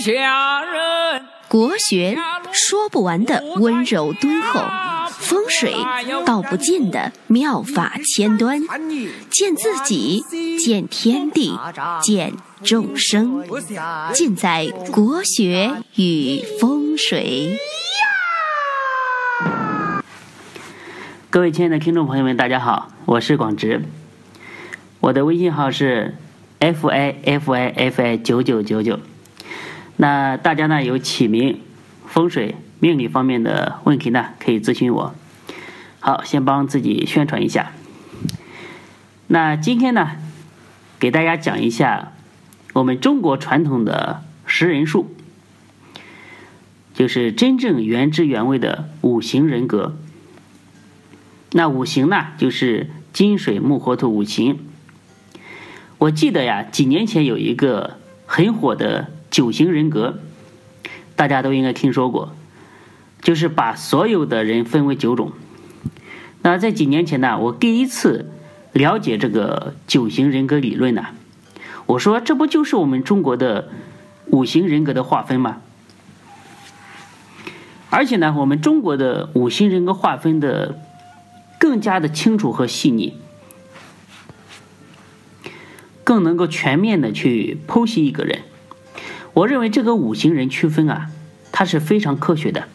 下人。国学说不完的温柔敦厚，风水道不尽的妙法千端，见自己，见天地，见众生，尽在国学与风水。各位亲爱的听众朋友们，大家好，我是广直，我的微信号是 f i f i f i 九九九九。那大家呢有起名、风水、命理方面的问题呢，可以咨询我。好，先帮自己宣传一下。那今天呢，给大家讲一下我们中国传统的识人术，就是真正原汁原味的五行人格。那五行呢，就是金水木火土五行。我记得呀，几年前有一个很火的。九型人格，大家都应该听说过，就是把所有的人分为九种。那在几年前呢，我第一次了解这个九型人格理论呢，我说这不就是我们中国的五行人格的划分吗？而且呢，我们中国的五行人格划分的更加的清楚和细腻，更能够全面的去剖析一个人。我认为这个五行人区分啊，它是非常科学的。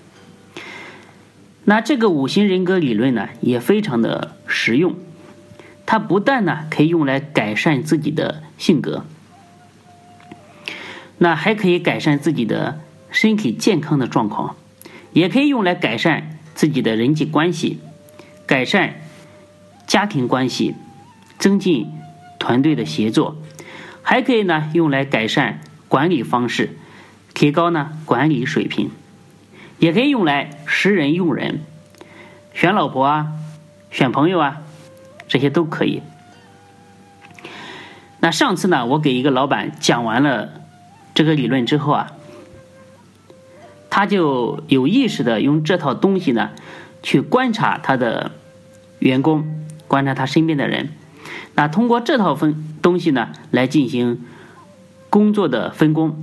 那这个五行人格理论呢，也非常的实用。它不但呢可以用来改善自己的性格，那还可以改善自己的身体健康的状况，也可以用来改善自己的人际关系，改善家庭关系，增进团队的协作，还可以呢用来改善。管理方式，提高呢管理水平，也可以用来识人用人，选老婆啊，选朋友啊，这些都可以。那上次呢，我给一个老板讲完了这个理论之后啊，他就有意识的用这套东西呢，去观察他的员工，观察他身边的人，那通过这套分东西呢，来进行。工作的分工，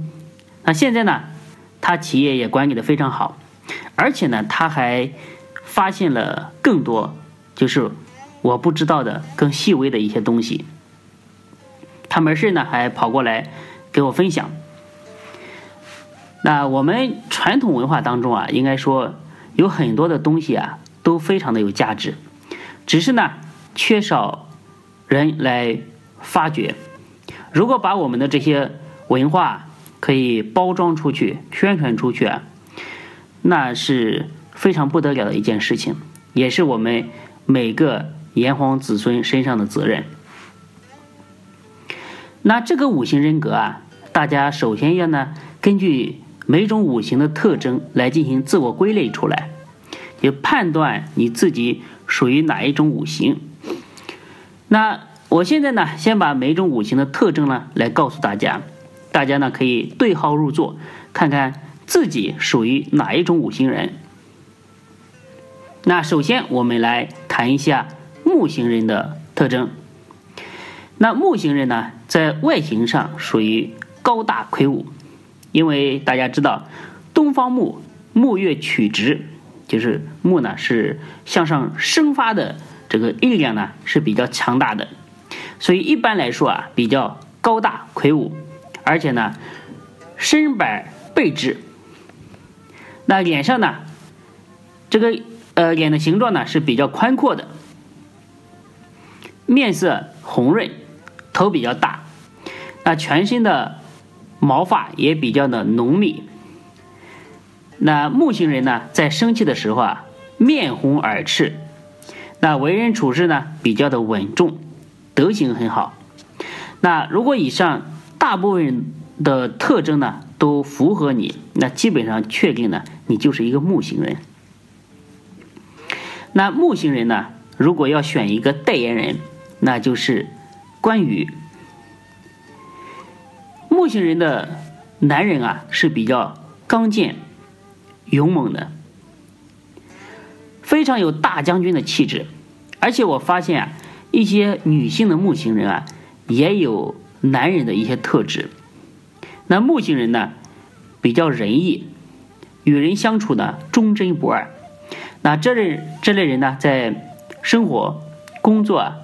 那现在呢，他企业也管理的非常好，而且呢，他还发现了更多就是我不知道的更细微的一些东西。他没事呢，还跑过来给我分享。那我们传统文化当中啊，应该说有很多的东西啊，都非常的有价值，只是呢，缺少人来发掘。如果把我们的这些文化可以包装出去、宣传出去啊，那是非常不得了的一件事情，也是我们每个炎黄子孙身上的责任。那这个五行人格啊，大家首先要呢根据每种五行的特征来进行自我归类出来，就判断你自己属于哪一种五行。那我现在呢，先把每种五行的特征呢来告诉大家。大家呢可以对号入座，看看自己属于哪一种五行人。那首先我们来谈一下木星人的特征。那木星人呢，在外形上属于高大魁梧，因为大家知道东方木木月曲直，就是木呢是向上生发的这个力量呢是比较强大的，所以一般来说啊比较高大魁梧。而且呢，身板背直，那脸上呢，这个呃脸的形状呢是比较宽阔的，面色红润，头比较大，那全身的毛发也比较的浓密。那木星人呢，在生气的时候啊，面红耳赤，那为人处事呢比较的稳重，德行很好。那如果以上。大部分的特征呢都符合你，那基本上确定呢你就是一个木星人。那木星人呢，如果要选一个代言人，那就是关羽。木星人的男人啊是比较刚健、勇猛的，非常有大将军的气质。而且我发现啊，一些女性的木星人啊也有。男人的一些特质，那木星人呢，比较仁义，与人相处呢忠贞不二。那这类这类人呢，在生活、工作啊，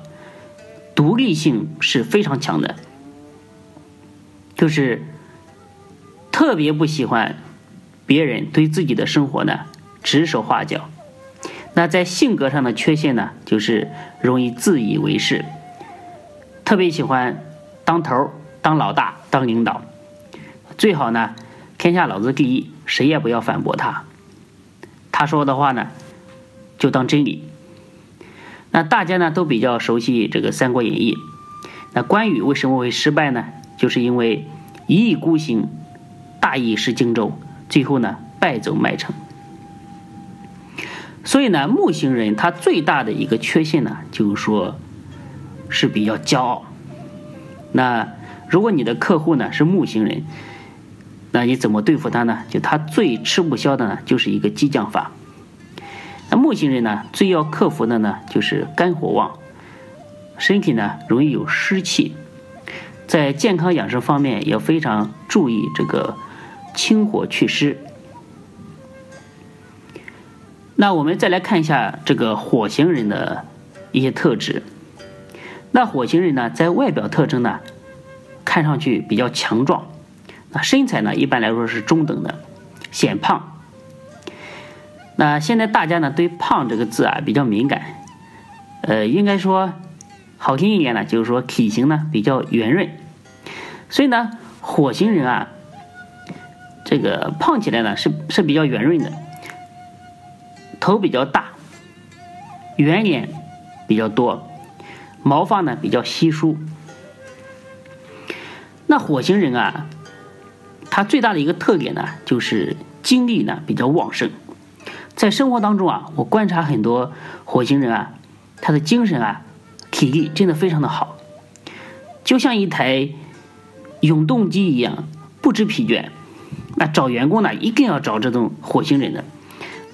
独立性是非常强的，就是特别不喜欢别人对自己的生活呢指手画脚。那在性格上的缺陷呢，就是容易自以为是，特别喜欢当头、当老大、当领导，最好呢天下老子第一，谁也不要反驳他，他说的话呢就当真理。那大家呢都比较熟悉这个《三国演义》，那关羽为什么会失败呢？就是因为一意孤行，大意失荆州，最后呢败走麦城。所以呢，木星人他最大的一个缺陷呢，就是说是比较骄傲。那如果你的客户呢是木星人，那你怎么对付他呢？就他最吃不消的呢，就是一个激将法。那木星人呢，最要克服的呢，就是肝火旺，身体呢容易有湿气，在健康养生方面要非常注意这个清火祛湿。那我们再来看一下这个火星人的一些特质。那火星人呢，在外表特征呢，看上去比较强壮，那身材呢，一般来说是中等的，显胖。那现在大家呢，对“胖”这个字啊比较敏感，呃，应该说好听一点呢，就是说体型呢比较圆润。所以呢，火星人啊，这个胖起来呢是是比较圆润的。头比较大，圆脸比较多，毛发呢比较稀疏。那火星人啊，他最大的一个特点呢，就是精力呢比较旺盛。在生活当中啊，我观察很多火星人啊，他的精神啊、体力真的非常的好，就像一台永动机一样，不知疲倦。那找员工呢，一定要找这种火星人的。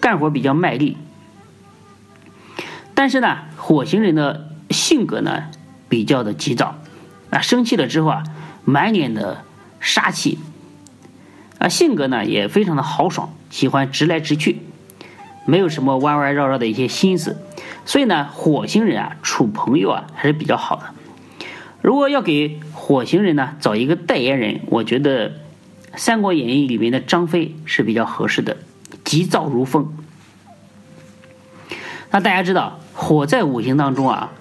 干活比较卖力，但是呢，火星人的性格呢比较的急躁，啊，生气了之后啊，满脸的杀气，啊，性格呢也非常的豪爽，喜欢直来直去，没有什么弯弯绕绕的一些心思，所以呢，火星人啊处朋友啊还是比较好的。如果要给火星人呢找一个代言人，我觉得《三国演义》里面的张飞是比较合适的。急躁如风。那大家知道，火在五行当中啊，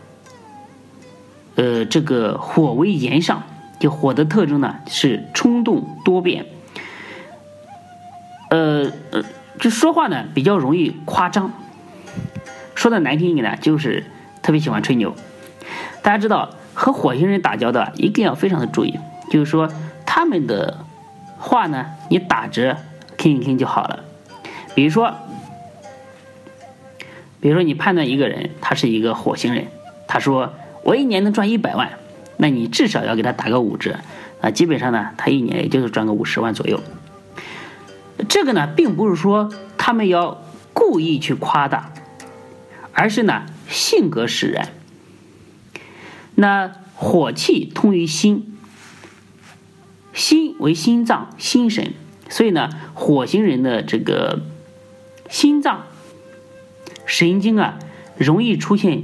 呃，这个火为炎上，就火的特征呢是冲动多变，呃呃，就说话呢比较容易夸张，说的难听一点呢，就是特别喜欢吹牛。大家知道，和火星人打交道一定要非常的注意，就是说他们的话呢，你打着听一听就好了。比如说，比如说你判断一个人他是一个火星人，他说我一年能赚一百万，那你至少要给他打个五折，啊，基本上呢，他一年也就是赚个五十万左右。这个呢，并不是说他们要故意去夸大，而是呢性格使然。那火气通于心，心为心脏、心神，所以呢，火星人的这个。心脏神经啊，容易出现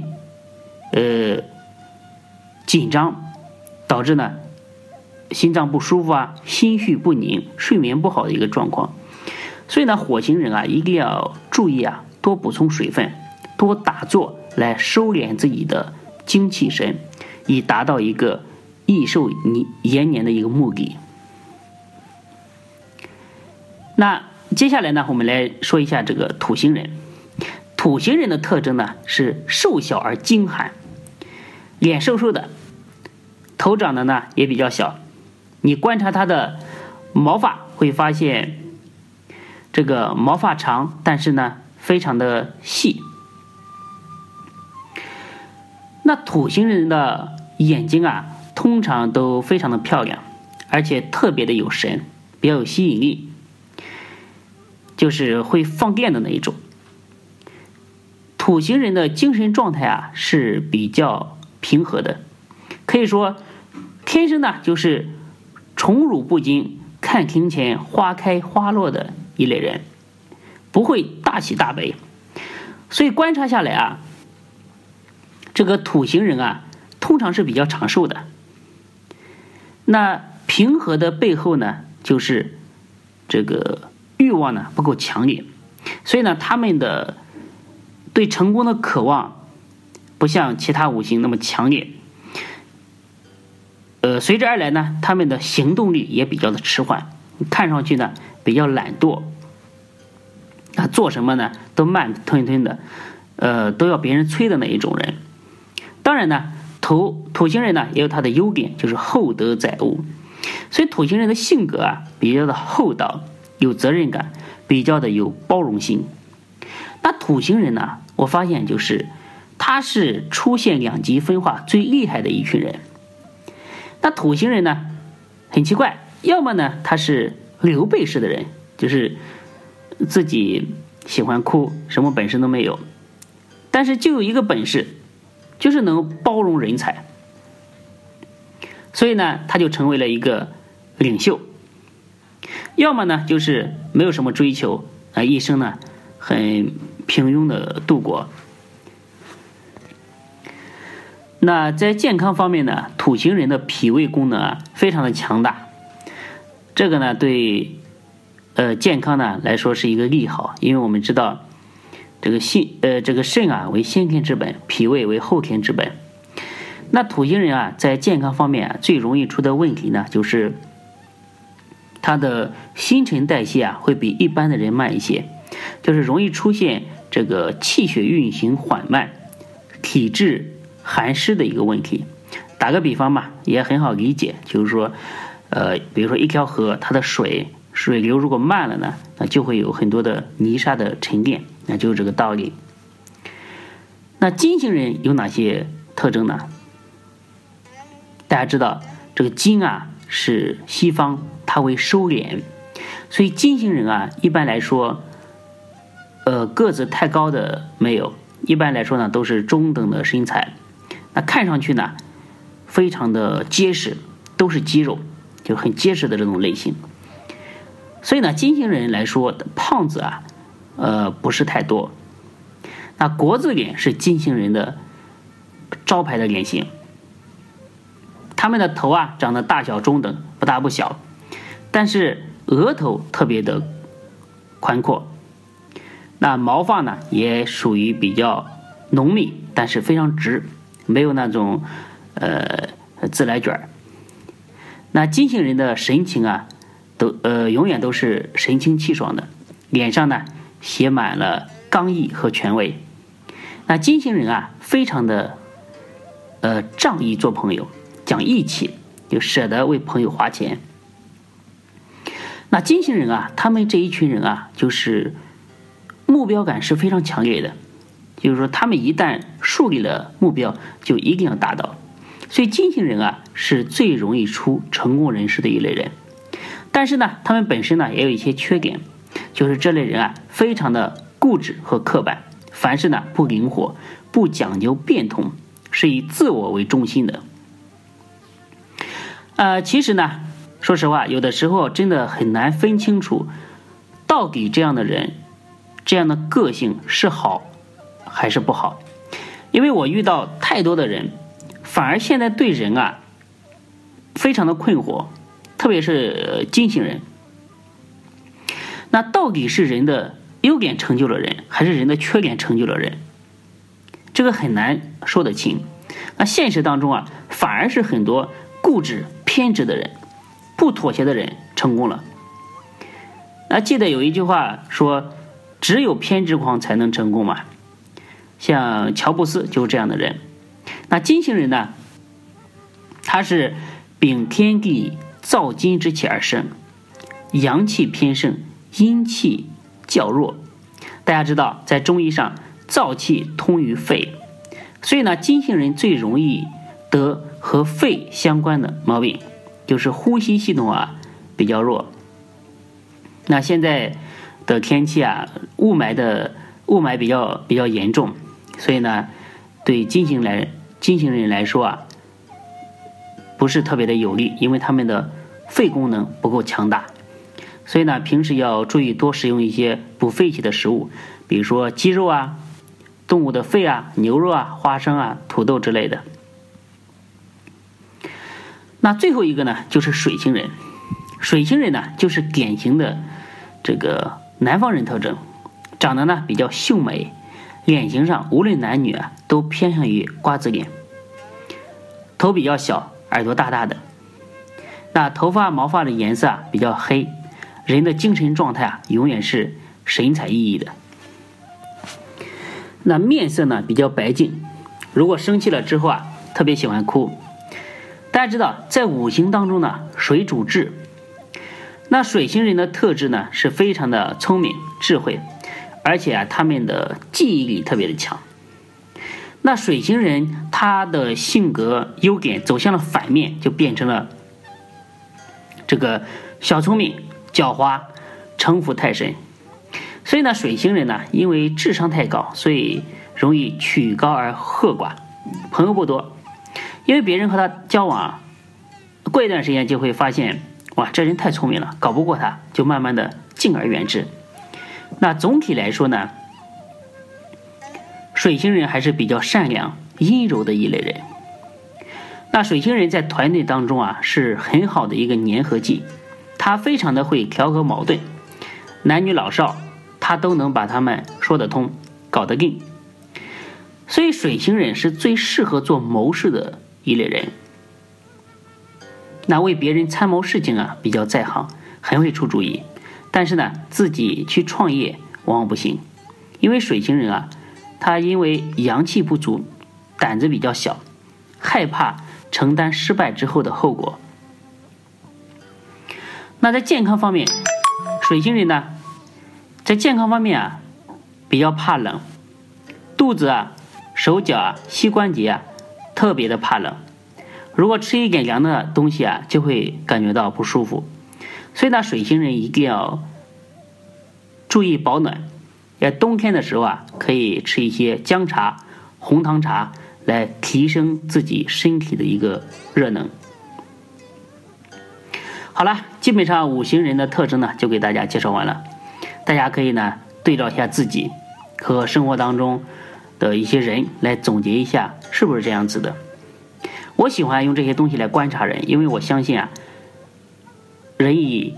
呃紧张，导致呢心脏不舒服啊，心绪不宁，睡眠不好的一个状况。所以呢，火星人啊，一定要注意啊，多补充水分，多打坐来收敛自己的精气神，以达到一个益寿年延年的一个目的。那。接下来呢，我们来说一下这个土星人。土星人的特征呢是瘦小而精悍，脸瘦瘦的，头长得呢也比较小。你观察它的毛发，会发现这个毛发长，但是呢非常的细。那土星人的眼睛啊，通常都非常的漂亮，而且特别的有神，比较有吸引力。就是会放电的那一种。土星人的精神状态啊是比较平和的，可以说天生呢就是宠辱不惊、看庭前花开花落的一类人，不会大喜大悲。所以观察下来啊，这个土星人啊，通常是比较长寿的。那平和的背后呢，就是这个欲望呢不够强烈，所以呢，他们的对成功的渴望不像其他五行那么强烈。呃，随之而来呢，他们的行动力也比较的迟缓，看上去呢比较懒惰。啊，做什么呢都慢吞吞的，呃，都要别人催的那一种人。当然呢，土土星人呢也有他的优点，就是厚德载物。所以土星人的性格啊比较的厚道，有责任感，比较的有包容心。那土星人呢，我发现就是他是出现两极分化最厉害的一群人。那土星人呢，很奇怪，要么呢他是刘备式的人，就是自己喜欢哭，什么本事都没有，但是就有一个本事，就是能包容人才，所以呢他就成为了一个领袖。要么呢就是没有什么追求，啊一生呢很平庸的度过。那在健康方面呢，土星人的脾胃功能啊非常的强大，这个呢对呃健康呢来说是一个利好，因为我们知道这个心呃这个肾啊为先天之本，脾胃为后天之本。那土星人啊在健康方面啊最容易出的问题呢就是他的新陈代谢啊会比一般的人慢一些，就是容易出现这个气血运行缓慢，体质。寒湿的一个问题，打个比方吧，也很好理解，就是说，呃，比如说一条河，它的水水流如果慢了呢，那就会有很多的泥沙的沉淀，那就是这个道理。那金星人有哪些特征呢？大家知道，这个金啊是西方，它为收敛，所以金星人啊一般来说，呃，个子太高的没有，一般来说呢都是中等的身材。那看上去呢，非常的结实，都是肌肉，就很结实的这种类型。所以呢，金星人来说，胖子啊，呃，不是太多。那国字脸是金星人的招牌的脸型。他们的头啊，长得大小中等，不大不小，但是额头特别的宽阔。那毛发呢，也属于比较浓密，但是非常直。没有那种，呃，自来卷儿。那金星人的神情啊，都呃永远都是神清气爽的，脸上呢写满了刚毅和权威。那金星人啊，非常的呃仗义做朋友，讲义气，就舍得为朋友花钱。那金星人啊，他们这一群人啊，就是目标感是非常强烈的。就是说，他们一旦树立了目标，就一定要达到。所以，金星人啊是最容易出成功人士的一类人。但是呢，他们本身呢也有一些缺点，就是这类人啊非常的固执和刻板，凡事呢不灵活，不讲究变通，是以自我为中心的。呃，其实呢，说实话，有的时候真的很难分清楚，到底这样的人，这样的个性是好。还是不好，因为我遇到太多的人，反而现在对人啊，非常的困惑，特别是金星人。那到底是人的优点成就了人，还是人的缺点成就了人？这个很难说得清。那现实当中啊，反而是很多固执偏执的人，不妥协的人成功了。那记得有一句话说：“只有偏执狂才能成功嘛。”像乔布斯就是这样的人，那金星人呢？他是秉天地造金之气而生，阳气偏盛，阴气较弱。大家知道，在中医上，燥气通于肺，所以呢，金星人最容易得和肺相关的毛病，就是呼吸系统啊比较弱。那现在的天气啊，雾霾的雾霾比较比较严重。所以呢，对金星来金星人来说啊，不是特别的有利，因为他们的肺功能不够强大，所以呢，平时要注意多食用一些补肺气的食物，比如说鸡肉啊、动物的肺啊、牛肉啊、花生啊、土豆之类的。那最后一个呢，就是水星人。水星人呢，就是典型的这个南方人特征，长得呢比较秀美，脸型上无论男女啊，都偏向于瓜子脸，头比较小，耳朵大大的。那头发毛发的颜色啊比较黑，人的精神状态啊永远是神采奕奕的。那面色呢比较白净，如果生气了之后啊，特别喜欢哭。大家知道，在五行当中呢，水主智。那水星人的特质呢，是非常的聪明、智慧，而且啊，他们的记忆力特别的强。那水星人他的性格优点走向了反面，就变成了这个小聪明、狡猾、城府太深。所以呢，水星人呢，因为智商太高，所以容易曲高而和寡，朋友不多。因为别人和他交往，过一段时间就会发现，哇，这人太聪明了，搞不过他，就慢慢的敬而远之。那总体来说呢，水星人还是比较善良、阴柔的一类人。那水星人在团队当中啊，是很好的一个粘合剂，他非常的会调和矛盾，男女老少，他都能把他们说得通，搞得定。所以水星人是最适合做谋士的。一类人，那为别人参谋事情啊，比较在行，很会出主意。但是呢，自己去创业往往不行，因为水星人啊，他因为阳气不足，胆子比较小，害怕承担失败之后的后果。那在健康方面，水星人呢，在健康方面啊，比较怕冷，肚子啊、手脚啊、膝关节啊。特别的怕冷，如果吃一点凉的东西啊，就会感觉到不舒服。所以呢，水星人一定要注意保暖。在冬天的时候啊，可以吃一些姜茶、红糖茶，来提升自己身体的一个热能。好了，基本上五行人的特征呢，就给大家介绍完了。大家可以呢对照一下自己和生活当中。的一些人来总结一下，是不是这样子的？我喜欢用这些东西来观察人，因为我相信啊，人以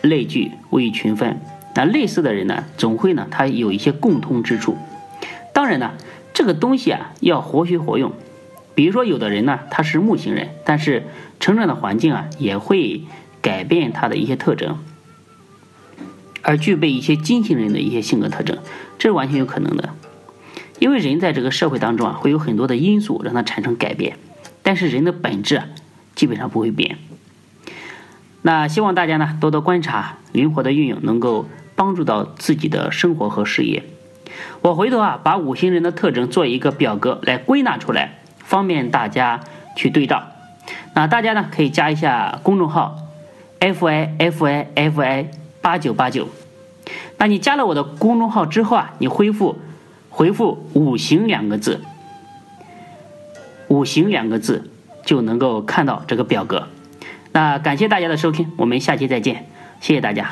类聚，物以群分。那类似的人呢，总会呢，他有一些共通之处。当然呢，这个东西啊，要活学活用。比如说，有的人呢，他是木星人，但是成长的环境啊，也会改变他的一些特征。而具备一些金星人的一些性格特征，这是完全有可能的。因为人在这个社会当中啊，会有很多的因素让他产生改变，但是人的本质啊，基本上不会变。那希望大家呢多多观察，灵活的运用，能够帮助到自己的生活和事业。我回头啊，把五行人的特征做一个表格来归纳出来，方便大家去对照。那大家呢可以加一下公众号 f i f i f i。八九八九，那你加了我的公众号之后啊，你回复回复“五行”两个字，“五行”两个字就能够看到这个表格。那感谢大家的收听，我们下期再见，谢谢大家。